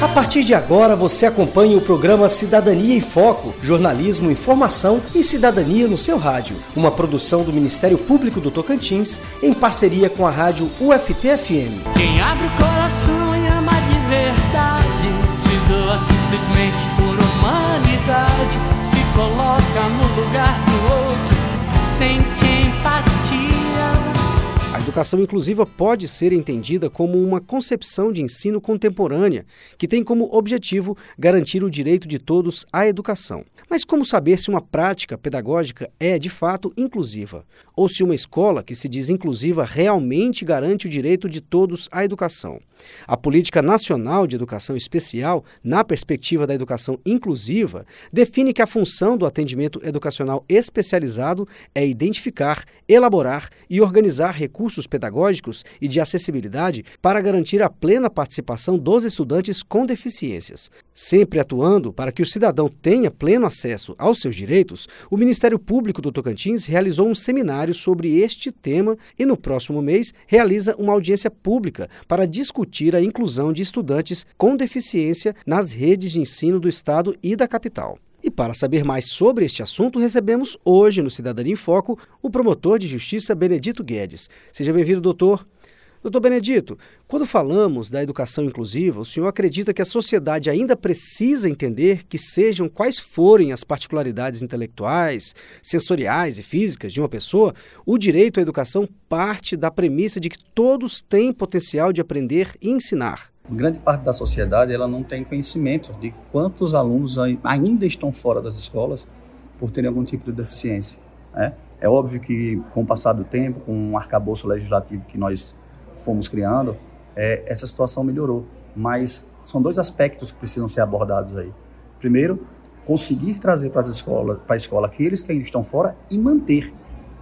A partir de agora você acompanha o programa Cidadania em Foco, jornalismo, informação e cidadania no seu rádio, uma produção do Ministério Público do Tocantins em parceria com a rádio UFT-FM. Quem abre o coração educação inclusiva pode ser entendida como uma concepção de ensino contemporânea que tem como objetivo garantir o direito de todos à educação. Mas como saber se uma prática pedagógica é de fato inclusiva? Ou se uma escola que se diz inclusiva realmente garante o direito de todos à educação? A Política Nacional de Educação Especial, na perspectiva da educação inclusiva, define que a função do atendimento educacional especializado é identificar, elaborar e organizar recursos pedagógicos e de acessibilidade para garantir a plena participação dos estudantes com deficiências. Sempre atuando para que o cidadão tenha pleno acesso aos seus direitos, o Ministério Público do Tocantins realizou um seminário sobre este tema e, no próximo mês, realiza uma audiência pública para discutir a inclusão de estudantes com deficiência nas redes de ensino do Estado e da capital. E para saber mais sobre este assunto, recebemos hoje no Cidadania em Foco o promotor de justiça Benedito Guedes. Seja bem-vindo, doutor. Doutor Benedito, quando falamos da educação inclusiva, o senhor acredita que a sociedade ainda precisa entender que sejam quais forem as particularidades intelectuais, sensoriais e físicas de uma pessoa, o direito à educação parte da premissa de que todos têm potencial de aprender e ensinar. Grande parte da sociedade ela não tem conhecimento de quantos alunos ainda estão fora das escolas por terem algum tipo de deficiência. Né? É óbvio que, com o passar do tempo, com um arcabouço legislativo que nós fomos criando, é, essa situação melhorou. Mas são dois aspectos que precisam ser abordados aí. Primeiro, conseguir trazer para as escolas, para a escola aqueles que ainda estão fora e manter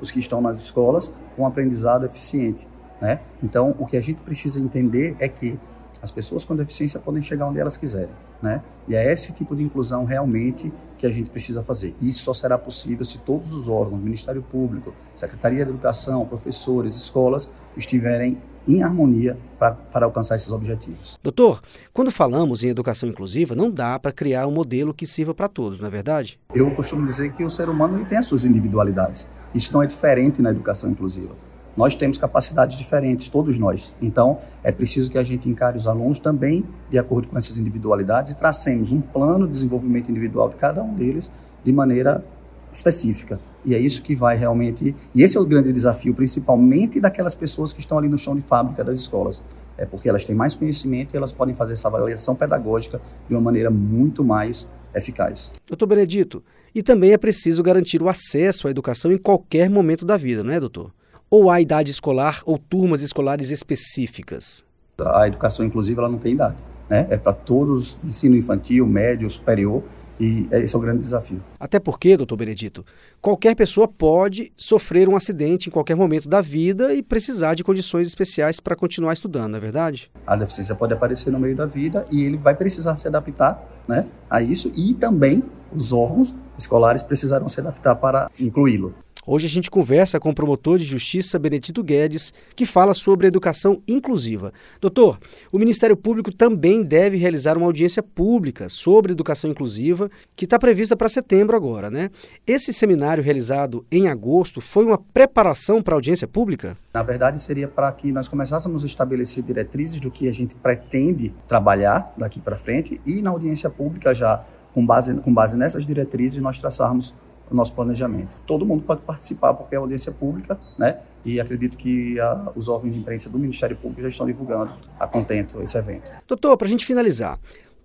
os que estão nas escolas com um aprendizado eficiente, né? Então, o que a gente precisa entender é que as pessoas com deficiência podem chegar onde elas quiserem, né? E é esse tipo de inclusão realmente que a gente precisa fazer. Isso só será possível se todos os órgãos, Ministério Público, Secretaria de Educação, professores, escolas, estiverem em harmonia para alcançar esses objetivos. Doutor, quando falamos em educação inclusiva, não dá para criar um modelo que sirva para todos, não é verdade? Eu costumo dizer que o ser humano ele tem as suas individualidades. Isso não é diferente na educação inclusiva. Nós temos capacidades diferentes, todos nós. Então, é preciso que a gente encare os alunos também de acordo com essas individualidades e tracemos um plano de desenvolvimento individual de cada um deles de maneira específica. E é isso que vai realmente. E esse é o grande desafio, principalmente daquelas pessoas que estão ali no chão de fábrica das escolas. É porque elas têm mais conhecimento e elas podem fazer essa avaliação pedagógica de uma maneira muito mais eficaz. Doutor Benedito, e também é preciso garantir o acesso à educação em qualquer momento da vida, não é, doutor? Ou há idade escolar ou turmas escolares específicas? A educação inclusiva ela não tem idade. Né? É para todos, ensino infantil, médio, superior, e esse é o grande desafio. Até porque, doutor Benedito, qualquer pessoa pode sofrer um acidente em qualquer momento da vida e precisar de condições especiais para continuar estudando, não é verdade? A deficiência pode aparecer no meio da vida e ele vai precisar se adaptar né, a isso e também os órgãos escolares precisarão se adaptar para incluí-lo. Hoje a gente conversa com o promotor de justiça Benedito Guedes, que fala sobre educação inclusiva. Doutor, o Ministério Público também deve realizar uma audiência pública sobre educação inclusiva, que está prevista para setembro agora, né? Esse seminário realizado em agosto foi uma preparação para a audiência pública? Na verdade, seria para que nós começássemos a estabelecer diretrizes do que a gente pretende trabalhar daqui para frente e na audiência pública já com base, com base nessas diretrizes, nós traçarmos o nosso planejamento. Todo mundo pode participar porque é audiência pública, né? E acredito que a, os órgãos de imprensa do Ministério Público já estão divulgando a contento esse evento. Doutor, para a gente finalizar,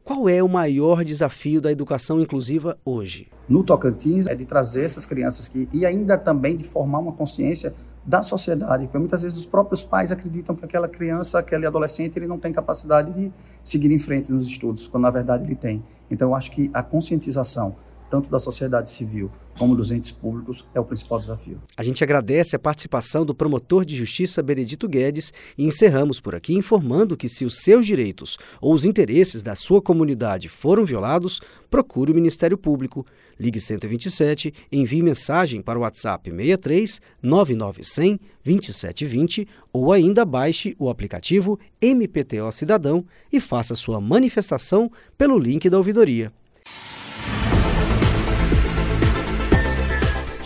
qual é o maior desafio da educação inclusiva hoje? No Tocantins é de trazer essas crianças que e ainda também de formar uma consciência da sociedade, porque muitas vezes os próprios pais acreditam que aquela criança, aquele adolescente, ele não tem capacidade de seguir em frente nos estudos, quando na verdade ele tem. Então eu acho que a conscientização tanto da sociedade civil como dos entes públicos, é o principal desafio. A gente agradece a participação do promotor de justiça Benedito Guedes e encerramos por aqui informando que se os seus direitos ou os interesses da sua comunidade foram violados, procure o Ministério Público. Ligue 127, envie mensagem para o WhatsApp 63 99100 2720 ou ainda baixe o aplicativo MPTO Cidadão e faça sua manifestação pelo link da ouvidoria.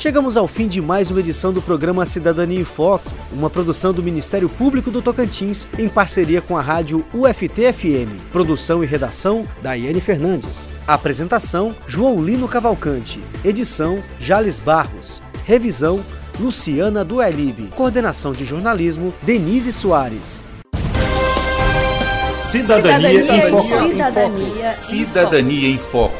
Chegamos ao fim de mais uma edição do programa Cidadania em Foco, uma produção do Ministério Público do Tocantins em parceria com a rádio UFT-FM. Produção e redação, Daiane Fernandes. Apresentação, João Lino Cavalcante. Edição, Jales Barros. Revisão, Luciana Duelib. Coordenação de jornalismo, Denise Soares. Cidadania, Cidadania em Foco. Cidadania em Cidadania em Foco.